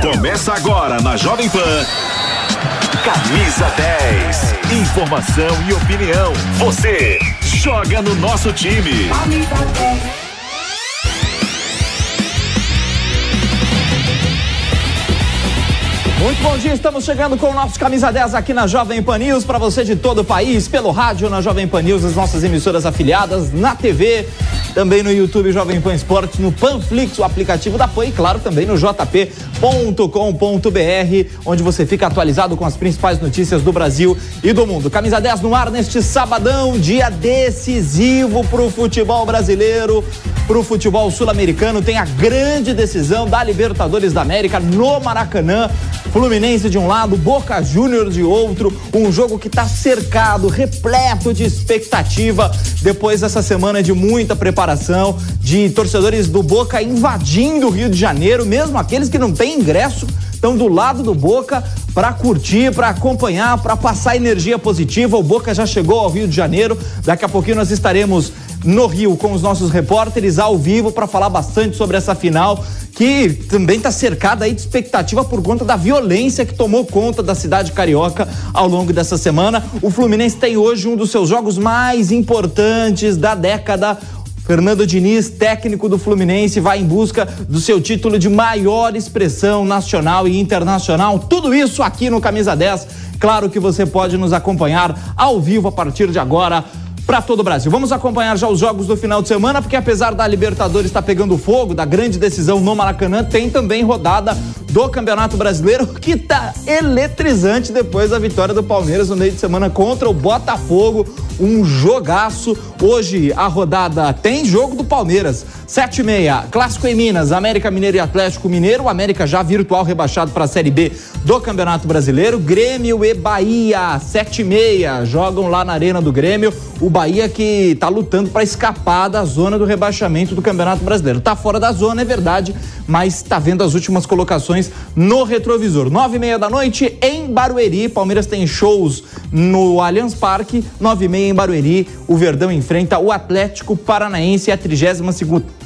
Começa agora na Jovem Pan. Camisa 10. Informação e opinião. Você joga no nosso time. Camisa 10. Muito bom dia, estamos chegando com o nosso Camisa 10 aqui na Jovem Pan News, para você de todo o país, pelo rádio na Jovem Pan News, as nossas emissoras afiliadas, na TV, também no YouTube Jovem Pan Esportes, no Panflix, o aplicativo da Pan e claro também no jp.com.br, onde você fica atualizado com as principais notícias do Brasil e do mundo. Camisa 10 no ar neste sabadão, dia decisivo para o futebol brasileiro, para o futebol sul-americano, tem a grande decisão da Libertadores da América no Maracanã. Fluminense de um lado, Boca Júnior de outro, um jogo que está cercado, repleto de expectativa depois dessa semana de muita preparação, de torcedores do Boca invadindo o Rio de Janeiro, mesmo aqueles que não têm ingresso estão do lado do Boca para curtir, para acompanhar, para passar energia positiva. O Boca já chegou ao Rio de Janeiro. Daqui a pouquinho nós estaremos no Rio com os nossos repórteres ao vivo para falar bastante sobre essa final que também está cercada aí de expectativa por conta da violência que tomou conta da cidade carioca ao longo dessa semana. O Fluminense tem hoje um dos seus jogos mais importantes da década. Fernando Diniz, técnico do Fluminense, vai em busca do seu título de maior expressão nacional e internacional. Tudo isso aqui no Camisa 10. Claro que você pode nos acompanhar ao vivo a partir de agora para todo o Brasil. Vamos acompanhar já os jogos do final de semana, porque apesar da Libertadores estar tá pegando fogo, da grande decisão no Maracanã, tem também rodada do Campeonato Brasileiro que está eletrizante depois da vitória do Palmeiras no meio de semana contra o Botafogo. Um jogaço. Hoje a rodada tem jogo do Palmeiras. 7 e meia, Clássico em Minas, América Mineiro e Atlético Mineiro. O América já virtual rebaixado para a Série B do Campeonato Brasileiro. Grêmio e Bahia, 7 e meia, jogam lá na Arena do Grêmio. O Bahia que está lutando para escapar da zona do rebaixamento do Campeonato Brasileiro. Está fora da zona, é verdade, mas está vendo as últimas colocações no retrovisor. Nove e meia da noite em Barueri. Palmeiras tem shows no Allianz Parque. Nove e meia em Barueri. O Verdão enfrenta o Atlético Paranaense, a 32 segunda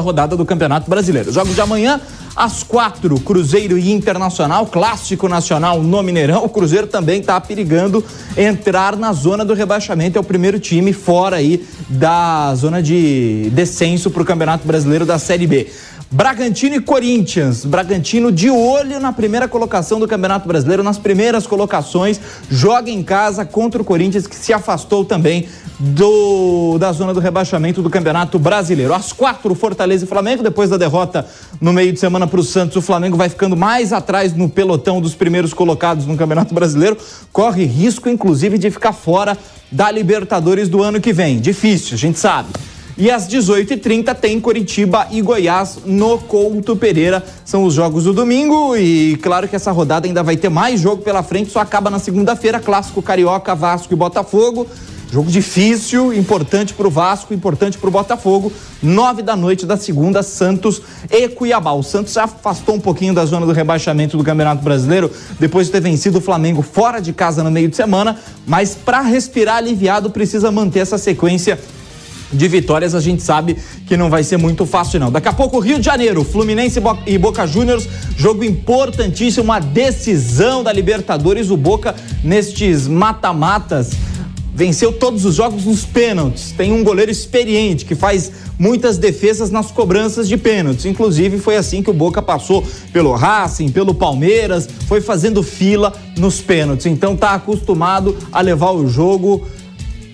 rodada do Campeonato Brasileiro. Jogos de amanhã, às quatro, Cruzeiro e Internacional, clássico nacional no Mineirão. O Cruzeiro também está perigando entrar na zona do rebaixamento. É o primeiro time fora aí da zona de descenso para o Campeonato Brasileiro da Série B. Bragantino e Corinthians. Bragantino de olho na primeira colocação do Campeonato Brasileiro, nas primeiras colocações, joga em casa contra o Corinthians, que se afastou também do, da zona do rebaixamento do Campeonato Brasileiro. Às quatro, Fortaleza e Flamengo. Depois da derrota no meio de semana para o Santos, o Flamengo vai ficando mais atrás no pelotão dos primeiros colocados no Campeonato Brasileiro. Corre risco, inclusive, de ficar fora da Libertadores do ano que vem. Difícil, a gente sabe. E às 18h30 tem Curitiba e Goiás no Couto Pereira. São os jogos do domingo e claro que essa rodada ainda vai ter mais jogo pela frente, só acaba na segunda-feira, clássico Carioca, Vasco e Botafogo. Jogo difícil, importante para o Vasco, importante para o Botafogo. Nove da noite da segunda, Santos e Cuiabá. O Santos já afastou um pouquinho da zona do rebaixamento do Campeonato Brasileiro depois de ter vencido o Flamengo fora de casa no meio de semana, mas para respirar aliviado precisa manter essa sequência de vitórias, a gente sabe que não vai ser muito fácil, não. Daqui a pouco, Rio de Janeiro, Fluminense e Boca Juniors, jogo importantíssimo, uma decisão da Libertadores. O Boca, nestes mata-matas, venceu todos os jogos nos pênaltis. Tem um goleiro experiente que faz muitas defesas nas cobranças de pênaltis. Inclusive, foi assim que o Boca passou pelo Racing, pelo Palmeiras, foi fazendo fila nos pênaltis. Então, tá acostumado a levar o jogo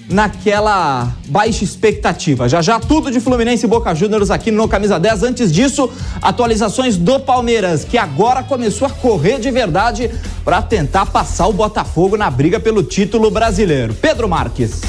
naquela baixa expectativa. Já já tudo de Fluminense e Boca Juniors aqui no Camisa 10. Antes disso, atualizações do Palmeiras, que agora começou a correr de verdade para tentar passar o Botafogo na briga pelo título brasileiro. Pedro Marques.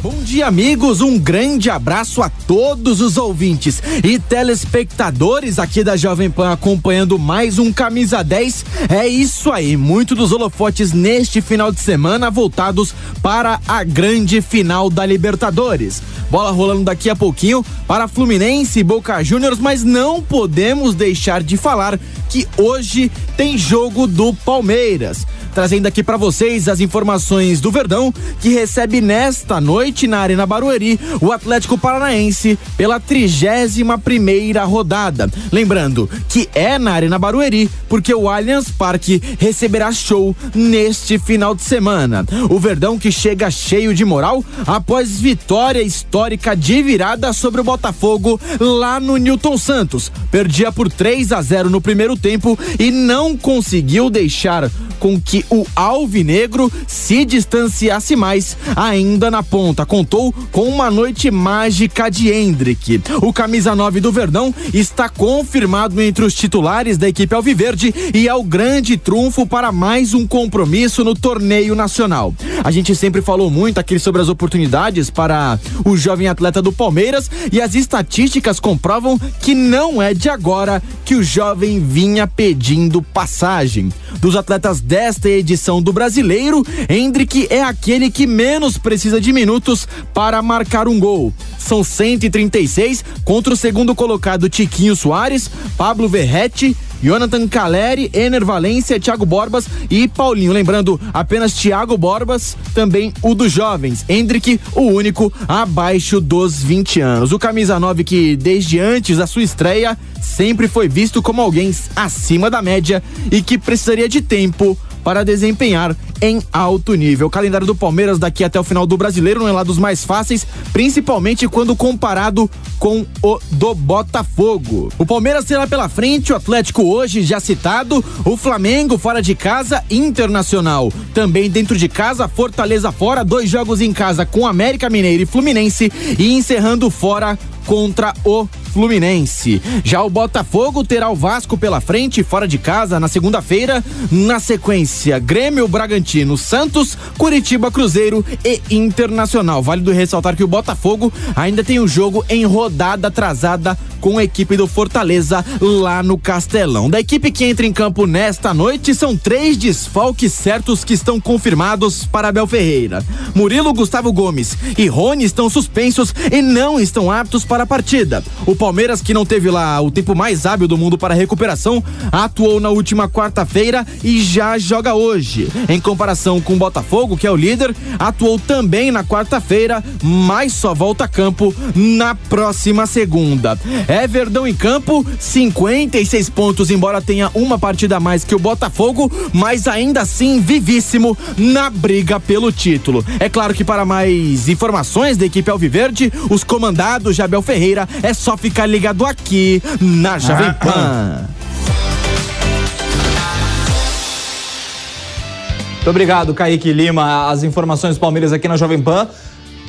Bom dia, amigos. Um grande abraço a todos os ouvintes e telespectadores aqui da Jovem Pan acompanhando mais um Camisa 10. É isso aí, muito dos holofotes neste final de semana voltados para a grande final da Libertadores. Bola rolando daqui a pouquinho para Fluminense e Boca Juniors, mas não podemos deixar de falar que hoje tem jogo do Palmeiras trazendo aqui para vocês as informações do Verdão, que recebe nesta noite na Arena Barueri o Atlético Paranaense pela 31 primeira rodada. Lembrando que é na Arena Barueri, porque o Allianz Parque receberá show neste final de semana. O Verdão que chega cheio de moral após vitória histórica de virada sobre o Botafogo lá no Newton Santos. Perdia por 3 a 0 no primeiro tempo e não conseguiu deixar com que o Alvinegro se distanciasse mais ainda na ponta. Contou com uma noite mágica de Hendrick. O camisa 9 do Verdão está confirmado entre os titulares da equipe Alviverde e é o grande trunfo para mais um compromisso no torneio nacional. A gente sempre falou muito aqui sobre as oportunidades para o jovem atleta do Palmeiras e as estatísticas comprovam que não é de agora que o jovem vinha pedindo passagem. Dos atletas desta edição do Brasileiro, Hendrick é aquele que menos precisa de minutos para marcar um gol. São 136 contra o segundo colocado Tiquinho Soares, Pablo Verrete, Jonathan Caleri, Ener Valência, Thiago Borbas e Paulinho. Lembrando, apenas Thiago Borbas, também o dos jovens. Hendrick, o único abaixo dos 20 anos. O camisa 9 que desde antes da sua estreia sempre foi visto como alguém acima da média e que precisaria de tempo para desempenhar em alto nível. O calendário do Palmeiras daqui até o final do Brasileiro não é lá dos mais fáceis, principalmente quando comparado com o do Botafogo. O Palmeiras terá pela frente o Atlético hoje já citado, o Flamengo fora de casa, Internacional. Também dentro de casa, Fortaleza fora, dois jogos em casa com América Mineiro e Fluminense e encerrando fora contra o Fluminense. Já o Botafogo terá o Vasco pela frente, fora de casa, na segunda-feira. Na sequência, Grêmio, Bragantino, Santos, Curitiba, Cruzeiro e Internacional. Válido ressaltar que o Botafogo ainda tem o um jogo em rodada atrasada com a equipe do Fortaleza lá no Castelão. Da equipe que entra em campo nesta noite, são três desfalques certos que estão confirmados para Abel Ferreira. Murilo, Gustavo Gomes e Rony estão suspensos e não estão aptos para a partida. O Palmeiras, que não teve lá o tempo mais hábil do mundo para recuperação, atuou na última quarta-feira e já joga hoje. Em comparação com o Botafogo, que é o líder, atuou também na quarta-feira, mas só volta a campo na próxima segunda. É Verdão em campo, 56 pontos, embora tenha uma partida a mais que o Botafogo, mas ainda assim vivíssimo na briga pelo título. É claro que para mais informações da equipe Alviverde, os comandados de Abel Ferreira, é só ficar ligado aqui na Jovem Pan. Muito obrigado, Kaique Lima. As informações do Palmeiras aqui na Jovem Pan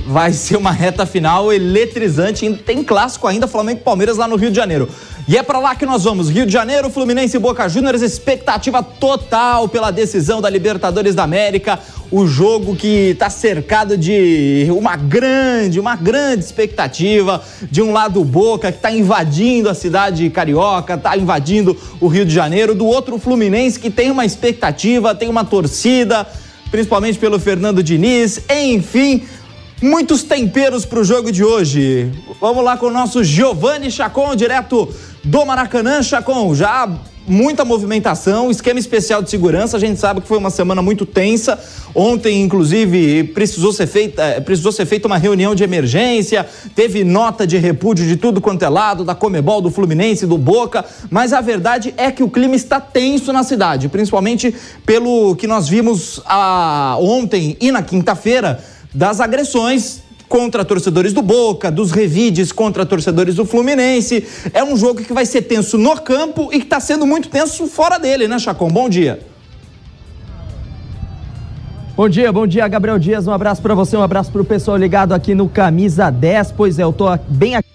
vai ser uma reta final eletrizante. Tem clássico ainda, Flamengo e Palmeiras lá no Rio de Janeiro. E é para lá que nós vamos. Rio de Janeiro, Fluminense e Boca Juniors, expectativa total pela decisão da Libertadores da América. O jogo que está cercado de uma grande, uma grande expectativa. De um lado, o Boca, que está invadindo a cidade carioca, está invadindo o Rio de Janeiro. Do outro, o Fluminense, que tem uma expectativa, tem uma torcida, principalmente pelo Fernando Diniz. Enfim, muitos temperos para o jogo de hoje. Vamos lá com o nosso Giovanni Chacon, direto do Maracanã. Chacon, já muita movimentação, esquema especial de segurança. A gente sabe que foi uma semana muito tensa. Ontem, inclusive, precisou ser feita, eh, precisou ser feita uma reunião de emergência. Teve nota de repúdio de tudo quanto é lado, da Comebol, do Fluminense, do Boca. Mas a verdade é que o clima está tenso na cidade, principalmente pelo que nós vimos ah, ontem e na quinta-feira das agressões contra torcedores do Boca, dos revides contra torcedores do Fluminense. É um jogo que vai ser tenso no campo e que está sendo muito tenso fora dele, né, Chacon? Bom dia. Bom dia, bom dia, Gabriel Dias. Um abraço para você, um abraço para o pessoal ligado aqui no Camisa 10. Pois é, eu tô bem aqui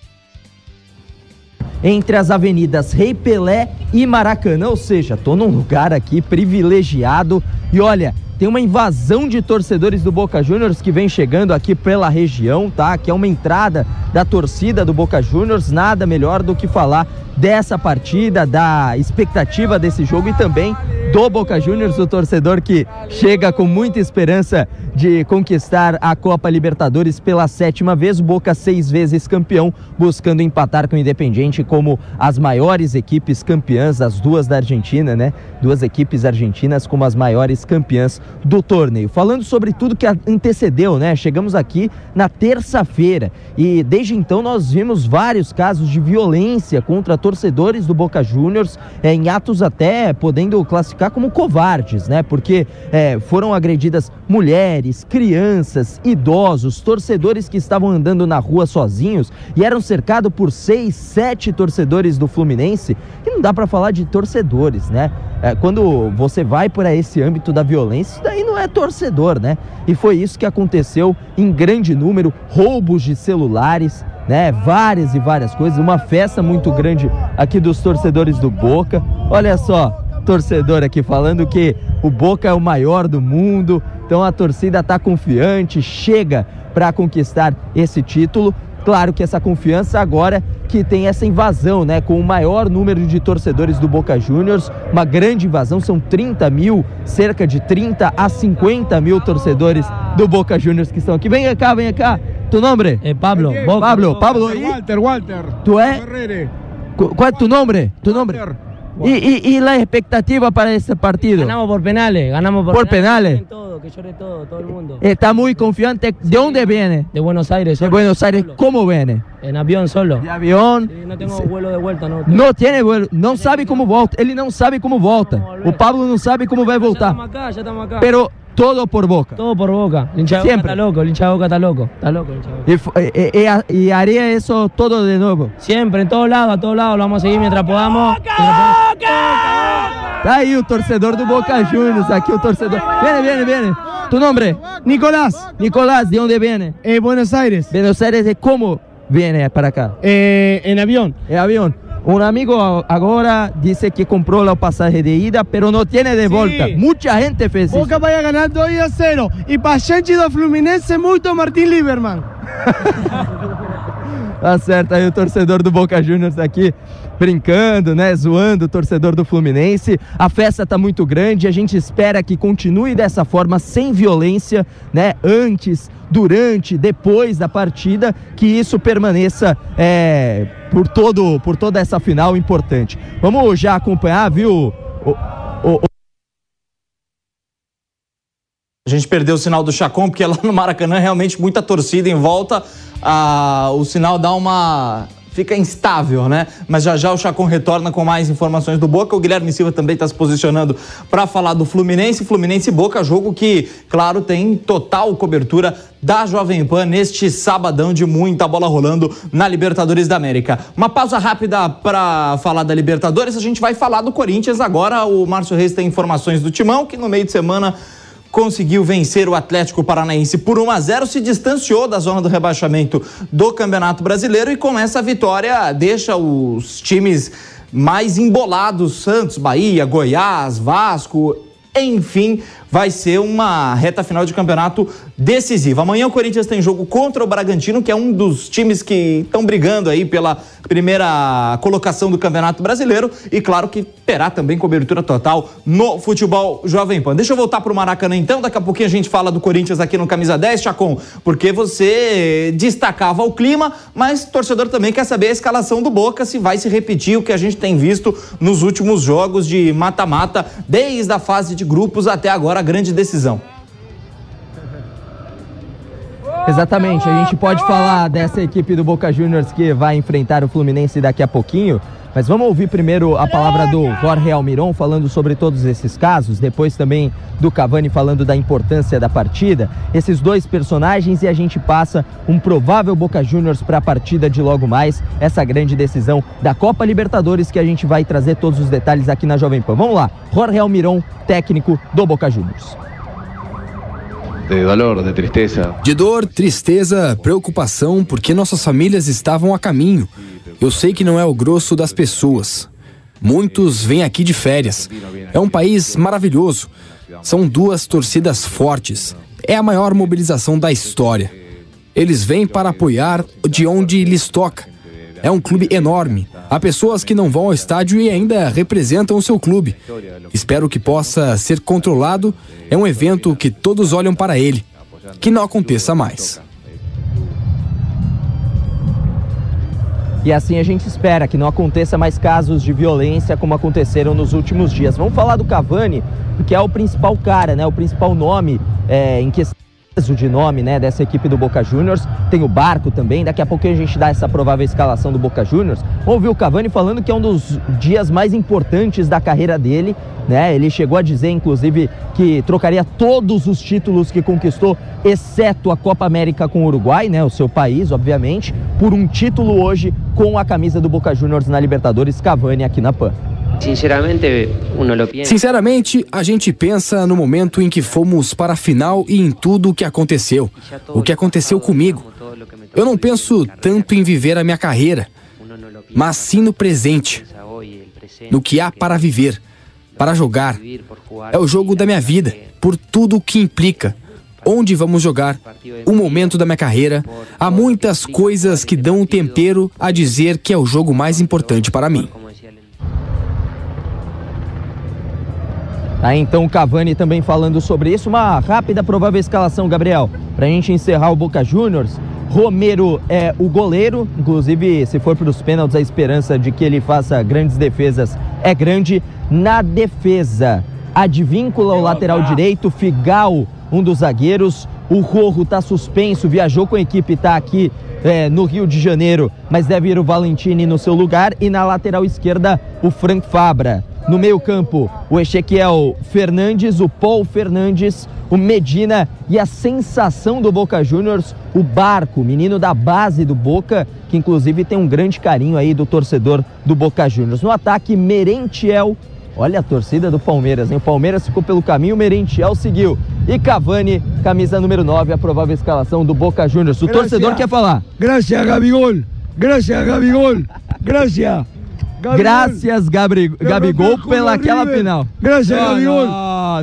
entre as avenidas Rei Pelé e Maracanã, ou seja, tô num lugar aqui privilegiado E olha, tem uma invasão de torcedores do Boca Juniors que vem chegando aqui pela região, tá? Que é uma entrada da torcida do Boca Juniors. Nada melhor do que falar dessa partida, da expectativa desse jogo e também do Boca Juniors, o torcedor que chega com muita esperança de conquistar a Copa Libertadores pela sétima vez. Boca seis vezes campeão, buscando empatar com o Independiente como as maiores equipes campeãs, as duas da Argentina, né? Duas equipes argentinas como as maiores campeãs do torneio. Falando sobre tudo que antecedeu, né? Chegamos aqui na terça-feira e desde então nós vimos vários casos de violência contra torcedores do Boca Juniors, é, em atos até podendo classificar como covardes, né? Porque é, foram agredidas mulheres, crianças, idosos, torcedores que estavam andando na rua sozinhos e eram cercados por seis, sete torcedores do Fluminense. Não dá para falar de torcedores, né? É, quando você vai para esse âmbito da violência, isso daí não é torcedor, né? E foi isso que aconteceu em grande número, roubos de celulares, né? Várias e várias coisas, uma festa muito grande aqui dos torcedores do Boca. Olha só, torcedor aqui falando que o Boca é o maior do mundo, então a torcida está confiante, chega para conquistar esse título. Claro que essa confiança agora que tem essa invasão, né? Com o maior número de torcedores do Boca Juniors, uma grande invasão, são 30 mil, cerca de 30 a 50 mil torcedores do Boca Juniors que estão aqui. Vem cá, vem cá. Tu nome? Eh, Pablo. Boca. Pablo, Pablo. Walter, Walter. Tu é? Qual é tu nome? Tu nome? ¿Y, y, y la expectativa para este partido? Ganamos por penales, ganamos por, ¿Por penales? Que todo, que llore todo, todo el mundo. Está muy confiante. ¿De dónde viene? De Buenos Aires. De solo, Buenos Aires. solo. ¿Cómo viene? En avión solo. De avião. Sí, no tengo vuelo de vuelta, no. Não tem vuelo, não sabe como volta. Ele não sabe como volta. O Pablo não sabe como vai Ya voltar. estamos acá, ya estamos acá. Pero todo por boca. todo por boca. El hincha de Siempre. boca está loco, el hincha de boca está loco. Está loco el hincha de boca. E, f- e- e- e haría eso todo de novo. Siempre, en todos lados, a todos lados, lo vamos a seguir mientras podamos. Mientras Tá aí o torcedor do Boca Juniors, aqui o torcedor. Viene, viene, viene. Tu nome? Nicolás, Nicolás, ¿de onde viene? eh, Buenos Aires, Buenos Aires, ¿de cómo viene para cá? eh, en avión. É avião. Um amigo a- agora disse que comprou a passagem de ida, pero não tiene de volta. Muita gente fez isso. Boca vai a ganar 2 a 0. E para gente do Fluminense, muito Martín Lieberman. Tá certo aí o torcedor do Boca Juniors aqui brincando, né, zoando o torcedor do Fluminense. A festa tá muito grande, a gente espera que continue dessa forma sem violência, né, antes, durante, depois da partida, que isso permaneça é, por todo por toda essa final importante. Vamos já acompanhar, viu? o- o- A gente perdeu o sinal do Chacon, porque lá no Maracanã realmente muita torcida em volta. Ah, o sinal dá uma. fica instável, né? Mas já já o Chacon retorna com mais informações do Boca. O Guilherme Silva também está se posicionando para falar do Fluminense. Fluminense e Boca, jogo que, claro, tem total cobertura da Jovem Pan neste sabadão de muita bola rolando na Libertadores da América. Uma pausa rápida para falar da Libertadores. A gente vai falar do Corinthians agora. O Márcio Reis tem informações do Timão, que no meio de semana conseguiu vencer o Atlético Paranaense por 1 a 0, se distanciou da zona do rebaixamento do Campeonato Brasileiro e com essa vitória deixa os times mais embolados, Santos, Bahia, Goiás, Vasco, enfim, vai ser uma reta final de campeonato decisiva. Amanhã o Corinthians tem jogo contra o Bragantino, que é um dos times que estão brigando aí pela primeira colocação do Campeonato Brasileiro e claro que terá também cobertura total no futebol Jovem Pan. Deixa eu voltar pro Maracanã então, daqui a pouquinho a gente fala do Corinthians aqui no Camisa 10, Chacon, porque você destacava o clima, mas o torcedor também quer saber a escalação do Boca, se vai se repetir o que a gente tem visto nos últimos jogos de mata-mata, desde a fase de grupos até agora grande decisão. Exatamente, a gente pode falar dessa equipe do Boca Juniors que vai enfrentar o Fluminense daqui a pouquinho, mas vamos ouvir primeiro a palavra do Jorge Almiron falando sobre todos esses casos, depois também do Cavani falando da importância da partida, esses dois personagens e a gente passa um provável Boca Juniors para a partida de logo mais, essa grande decisão da Copa Libertadores que a gente vai trazer todos os detalhes aqui na Jovem Pan. Vamos lá, Jorge Almiron, técnico do Boca Juniors. De dolor, de tristeza. De dor, tristeza, preocupação, porque nossas famílias estavam a caminho. Eu sei que não é o grosso das pessoas. Muitos vêm aqui de férias. É um país maravilhoso. São duas torcidas fortes. É a maior mobilização da história. Eles vêm para apoiar de onde lhes toca. É um clube enorme. Há pessoas que não vão ao estádio e ainda representam o seu clube. Espero que possa ser controlado. É um evento que todos olham para ele. Que não aconteça mais. E assim a gente espera que não aconteça mais casos de violência como aconteceram nos últimos dias. Vamos falar do Cavani, que é o principal cara, né? O principal nome é, em questão de nome né, dessa equipe do Boca Juniors. Tem o Barco também. Daqui a pouquinho a gente dá essa provável escalação do Boca Juniors. Ouvir o Cavani falando que é um dos dias mais importantes da carreira dele. Né? Ele chegou a dizer, inclusive, que trocaria todos os títulos que conquistou, exceto a Copa América com o Uruguai, né? o seu país, obviamente, por um título hoje com a camisa do Boca Juniors na Libertadores, Cavani aqui na PAN. Sinceramente, Sinceramente, a gente pensa no momento em que fomos para a final e em tudo o que aconteceu. O que aconteceu comigo. Eu não penso tanto em viver a minha carreira, mas sim no presente. No que há para viver, para jogar. É o jogo da minha vida, por tudo o que implica. Onde vamos jogar, o momento da minha carreira. Há muitas coisas que dão um tempero a dizer que é o jogo mais importante para mim. Tá, então o Cavani também falando sobre isso. Uma rápida provável escalação, Gabriel, para a gente encerrar o Boca Juniors. Romero é o goleiro, inclusive se for para os pênaltis a esperança de que ele faça grandes defesas é grande. Na defesa, Advíncula, o lateral direito, Figal, um dos zagueiros. O Rojo está suspenso, viajou com a equipe, está aqui é, no Rio de Janeiro, mas deve ir o Valentini no seu lugar. E na lateral esquerda, o Frank Fabra. No meio-campo, o Ezequiel Fernandes, o Paul Fernandes, o Medina e a sensação do Boca Juniors, o Barco, menino da base do Boca, que inclusive tem um grande carinho aí do torcedor do Boca Juniors. No ataque, Merentiel. Olha a torcida do Palmeiras, hein? O Palmeiras ficou pelo caminho, o Merentiel seguiu. E Cavani, camisa número 9, a provável escalação do Boca Juniors. O Gracias. torcedor quer falar. Graças, Gabigol. Graças, Gabigol. Graças. Gabigol. Graças, Gabri, Gabigol, pela aquela final. Graças, Gabigol.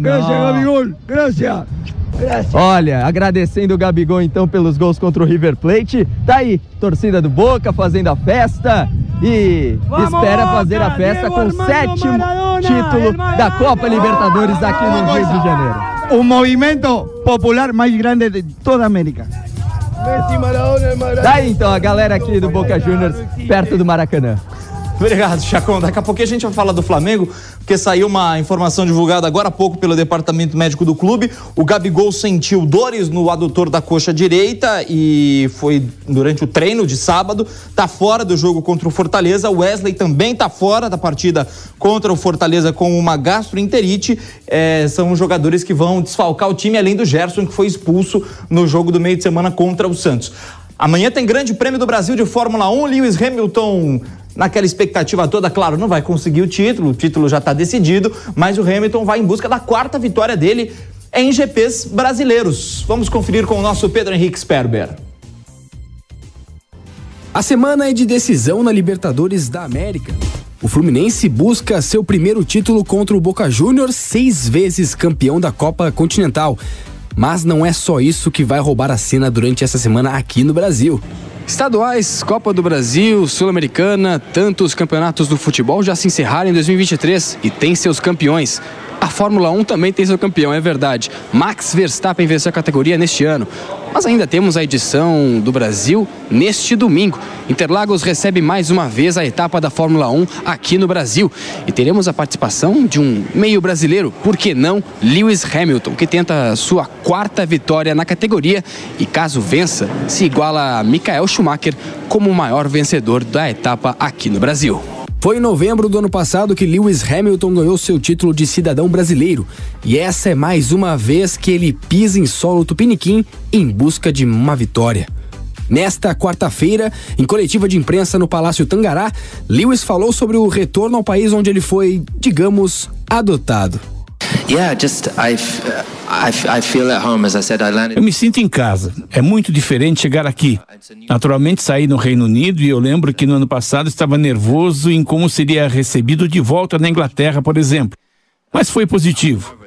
Graças, Gabigol. Graças. Olha, agradecendo o Gabigol então pelos gols contra o River Plate. Tá aí, torcida do Boca fazendo a festa e Vamos, espera fazer a festa Diego com o sétimo Maradona, título da Copa Libertadores aqui no Rio de Janeiro. O movimento popular mais grande de toda a América. Daí então a galera aqui do Boca Juniors perto do Maracanã. Obrigado, Chacon. Daqui a pouquinho a gente vai falar do Flamengo, porque saiu uma informação divulgada agora há pouco pelo departamento médico do clube. O Gabigol sentiu dores no adutor da coxa direita e foi durante o treino de sábado. Tá fora do jogo contra o Fortaleza. O Wesley também tá fora da partida contra o Fortaleza com uma gastroenterite. É, são jogadores que vão desfalcar o time, além do Gerson, que foi expulso no jogo do meio de semana contra o Santos. Amanhã tem Grande Prêmio do Brasil de Fórmula 1. Lewis Hamilton naquela expectativa toda, claro, não vai conseguir o título, o título já está decidido, mas o Hamilton vai em busca da quarta vitória dele em GPs brasileiros. Vamos conferir com o nosso Pedro Henrique Sperber. A semana é de decisão na Libertadores da América. O Fluminense busca seu primeiro título contra o Boca Juniors, seis vezes campeão da Copa Continental. Mas não é só isso que vai roubar a cena durante essa semana aqui no Brasil. Estaduais, Copa do Brasil, Sul-Americana, tantos campeonatos do futebol já se encerraram em 2023 e tem seus campeões. Fórmula 1 também tem seu campeão, é verdade. Max Verstappen venceu a categoria neste ano. Mas ainda temos a edição do Brasil neste domingo. Interlagos recebe mais uma vez a etapa da Fórmula 1 aqui no Brasil. E teremos a participação de um meio brasileiro, por que não? Lewis Hamilton, que tenta sua quarta vitória na categoria e, caso vença, se iguala a Michael Schumacher como o maior vencedor da etapa aqui no Brasil. Foi em novembro do ano passado que Lewis Hamilton ganhou seu título de cidadão brasileiro. E essa é mais uma vez que ele pisa em solo tupiniquim em busca de uma vitória. Nesta quarta-feira, em coletiva de imprensa no Palácio Tangará, Lewis falou sobre o retorno ao país onde ele foi, digamos, adotado. Eu me sinto em casa. É muito diferente chegar aqui. Naturalmente saí no Reino Unido e eu lembro que no ano passado estava nervoso em como seria recebido de volta na Inglaterra, por exemplo. mas foi positivo.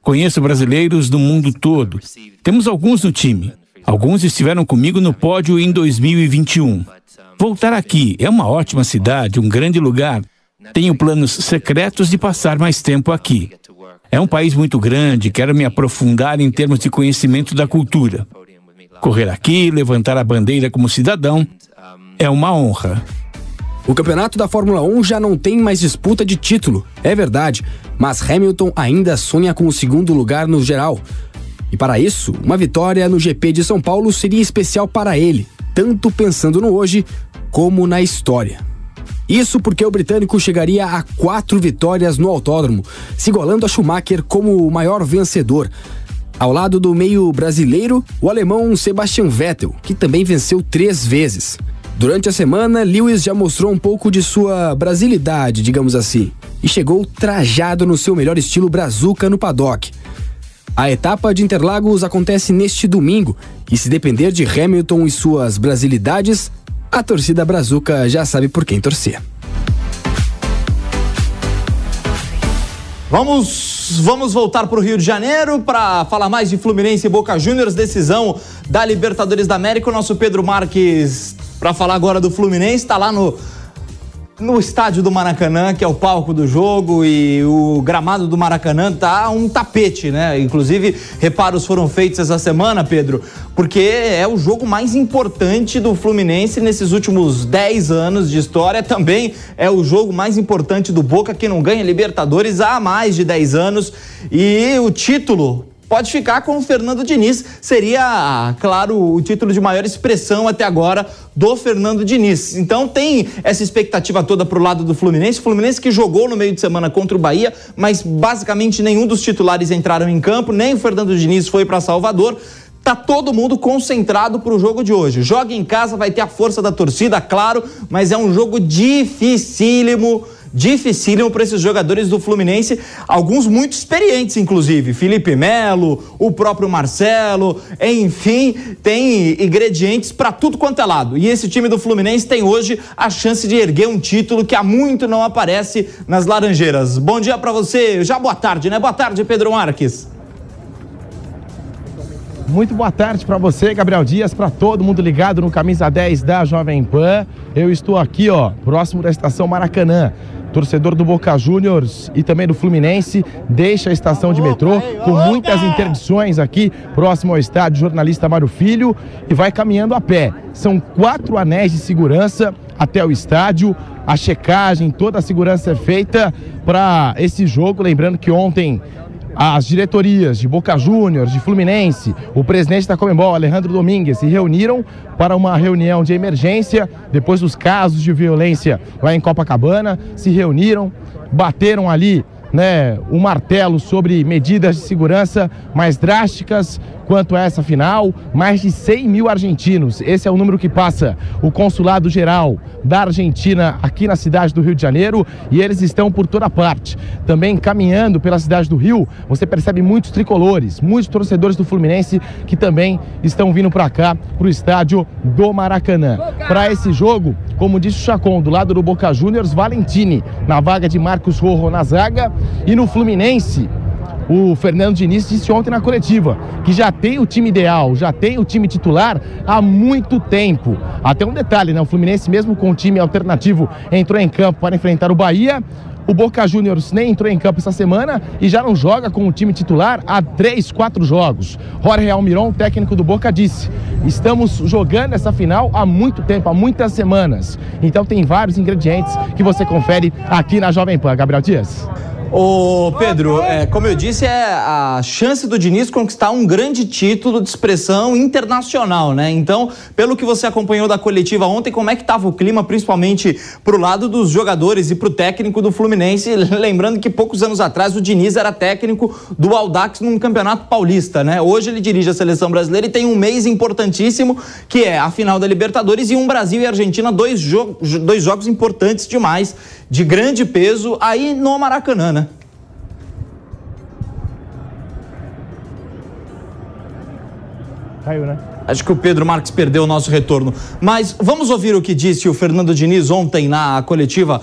Conheço brasileiros do mundo todo. Temos alguns no time. Alguns estiveram comigo no pódio em 2021. Voltar aqui é uma ótima cidade, um grande lugar. Tenho planos secretos de passar mais tempo aqui. É um país muito grande, quero me aprofundar em termos de conhecimento da cultura. Correr aqui, levantar a bandeira como cidadão, é uma honra. O campeonato da Fórmula 1 já não tem mais disputa de título, é verdade, mas Hamilton ainda sonha com o segundo lugar no geral. E para isso, uma vitória no GP de São Paulo seria especial para ele, tanto pensando no hoje como na história. Isso porque o britânico chegaria a quatro vitórias no autódromo, se igualando a Schumacher como o maior vencedor. Ao lado do meio brasileiro, o alemão Sebastian Vettel, que também venceu três vezes. Durante a semana, Lewis já mostrou um pouco de sua brasilidade, digamos assim, e chegou trajado no seu melhor estilo brazuca no paddock. A etapa de Interlagos acontece neste domingo e, se depender de Hamilton e suas brasilidades, a torcida brazuca já sabe por quem torcer. Vamos, vamos voltar para o Rio de Janeiro para falar mais de Fluminense e Boca Juniors, decisão da Libertadores da América. O nosso Pedro Marques, para falar agora do Fluminense, está lá no no estádio do Maracanã, que é o palco do jogo, e o gramado do Maracanã tá um tapete, né? Inclusive, reparos foram feitos essa semana, Pedro, porque é o jogo mais importante do Fluminense nesses últimos 10 anos de história. Também é o jogo mais importante do Boca, que não ganha Libertadores há mais de 10 anos. E o título pode ficar com o Fernando Diniz. Seria, claro, o título de maior expressão até agora do Fernando Diniz. Então tem essa expectativa toda pro lado do Fluminense. O Fluminense que jogou no meio de semana contra o Bahia, mas basicamente nenhum dos titulares entraram em campo, nem o Fernando Diniz foi para Salvador. Tá todo mundo concentrado para o jogo de hoje. Joga em casa, vai ter a força da torcida, claro, mas é um jogo dificílimo dificílimo para esses jogadores do Fluminense, alguns muito experientes, inclusive. Felipe Melo, o próprio Marcelo, enfim, tem ingredientes para tudo quanto é lado. E esse time do Fluminense tem hoje a chance de erguer um título que há muito não aparece nas Laranjeiras. Bom dia para você, já boa tarde, né? Boa tarde, Pedro Marques. Muito boa tarde para você, Gabriel Dias, para todo mundo ligado no Camisa 10 da Jovem Pan. Eu estou aqui, ó, próximo da estação Maracanã torcedor do Boca Juniors e também do Fluminense, deixa a estação de metrô com muitas interdições aqui próximo ao estádio Jornalista Mário Filho e vai caminhando a pé. São quatro anéis de segurança até o estádio. A checagem, toda a segurança é feita para esse jogo. Lembrando que ontem as diretorias de Boca Juniors, de Fluminense, o presidente da Comembol, Alejandro Domingues, se reuniram para uma reunião de emergência depois dos casos de violência lá em Copacabana, se reuniram, bateram ali né, o martelo sobre medidas de segurança mais drásticas quanto a essa final. Mais de 100 mil argentinos, esse é o número que passa o Consulado Geral da Argentina aqui na cidade do Rio de Janeiro e eles estão por toda parte. Também caminhando pela cidade do Rio, você percebe muitos tricolores, muitos torcedores do Fluminense que também estão vindo para cá, para o estádio do Maracanã. Para esse jogo, como disse o Chacon, do lado do Boca Juniors, Valentini na vaga de Marcos Rojo na zaga e no Fluminense, o Fernando Diniz disse ontem na coletiva que já tem o time ideal, já tem o time titular há muito tempo. Até um detalhe, né? O Fluminense, mesmo com o time alternativo, entrou em campo para enfrentar o Bahia. O Boca Juniors nem entrou em campo essa semana e já não joga com o time titular há três, quatro jogos. Jorge Almiron, técnico do Boca, disse: estamos jogando essa final há muito tempo, há muitas semanas. Então tem vários ingredientes que você confere aqui na Jovem Pan. Gabriel Dias. Ô Pedro, é, como eu disse, é a chance do Diniz conquistar um grande título de expressão internacional, né? Então, pelo que você acompanhou da coletiva ontem, como é que estava o clima, principalmente pro lado dos jogadores e pro técnico do Fluminense? Lembrando que poucos anos atrás o Diniz era técnico do Aldax num campeonato paulista, né? Hoje ele dirige a seleção brasileira e tem um mês importantíssimo, que é a final da Libertadores e um Brasil e Argentina, dois, jo dois jogos importantes demais de grande peso aí no Maracanã, né? Caiu, né? Acho que o Pedro Marques perdeu o nosso retorno. Mas vamos ouvir o que disse o Fernando Diniz ontem na coletiva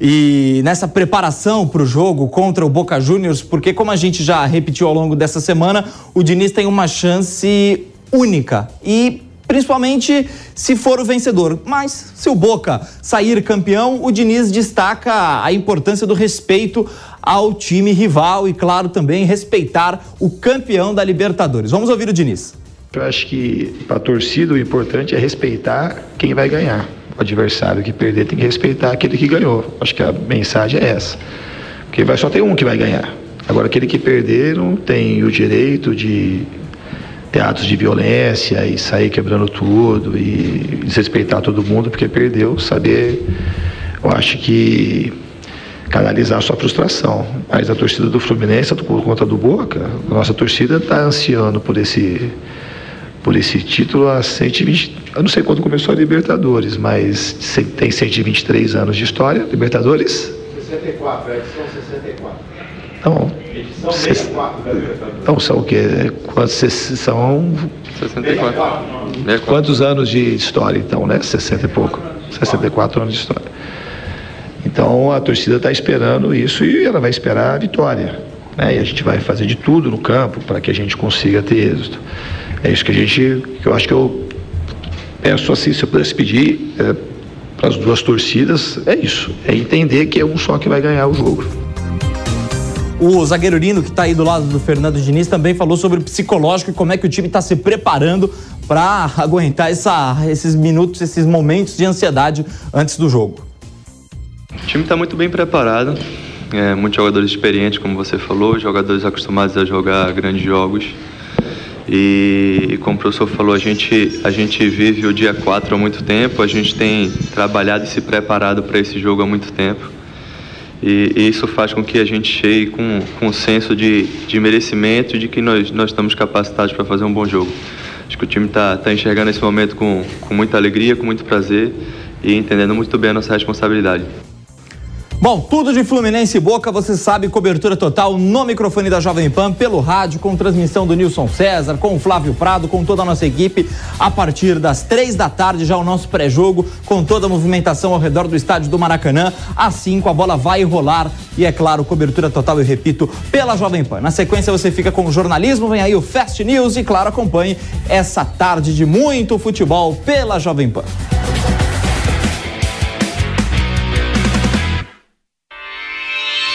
e nessa preparação para o jogo contra o Boca Juniors, porque como a gente já repetiu ao longo dessa semana, o Diniz tem uma chance única e principalmente se for o vencedor. Mas se o Boca sair campeão, o Diniz destaca a importância do respeito ao time rival e, claro, também respeitar o campeão da Libertadores. Vamos ouvir o Diniz. Eu acho que para a torcida o importante é respeitar quem vai ganhar. O adversário que perder tem que respeitar aquele que ganhou. Acho que a mensagem é essa. Porque vai só ter um que vai ganhar. Agora aquele que perder não tem o direito de ter atos de violência e sair quebrando tudo e desrespeitar todo mundo porque perdeu. Saber, eu acho que canalizar sua frustração. Mas a torcida do Fluminense, por conta do Boca, a nossa torcida está ansiando por esse por esse título há 120, eu não sei quando começou a Libertadores, mas tem 123 anos de história, Libertadores. 64, é edição 64. Então, edição 64 da Libertadores. Então são o quê? Quantos são 64. Quantos anos de história então, né? 60 e pouco. 64 anos de história. Então a torcida está esperando isso e ela vai esperar a vitória. Né? E a gente vai fazer de tudo no campo para que a gente consiga ter êxito. É isso que a gente, que eu acho que eu peço assim, se eu pudesse pedir é, para as duas torcidas, é isso, é entender que é um só que vai ganhar o jogo. O zagueiro Lino, que está aí do lado do Fernando Diniz, também falou sobre o psicológico e como é que o time está se preparando para aguentar essa, esses minutos, esses momentos de ansiedade antes do jogo. O time está muito bem preparado, é, muitos jogadores experientes, como você falou, jogadores acostumados a jogar grandes jogos. E como o professor falou, a gente, a gente vive o dia 4 há muito tempo, a gente tem trabalhado e se preparado para esse jogo há muito tempo. E, e, isso faz com que a gente chegue com, com um senso de, de merecimento de que nós, nós estamos capacitados para fazer um bom jogo. Acho que o time está tá enxergando esse momento com, com muita alegria, com muito prazer e entendendo muito bem a nossa responsabilidade. Bom, tudo de Fluminense e Boca, você sabe, cobertura total no microfone da Jovem Pan, pelo rádio, com transmissão do Nilson César, com o Flávio Prado, com toda a nossa equipe, a partir das três da tarde, já o nosso pré-jogo, com toda a movimentação ao redor do estádio do Maracanã. Às cinco, a bola vai rolar e, é claro, cobertura total, eu repito, pela Jovem Pan. Na sequência, você fica com o jornalismo, vem aí o Fast News e, claro, acompanhe essa tarde de muito futebol pela Jovem Pan.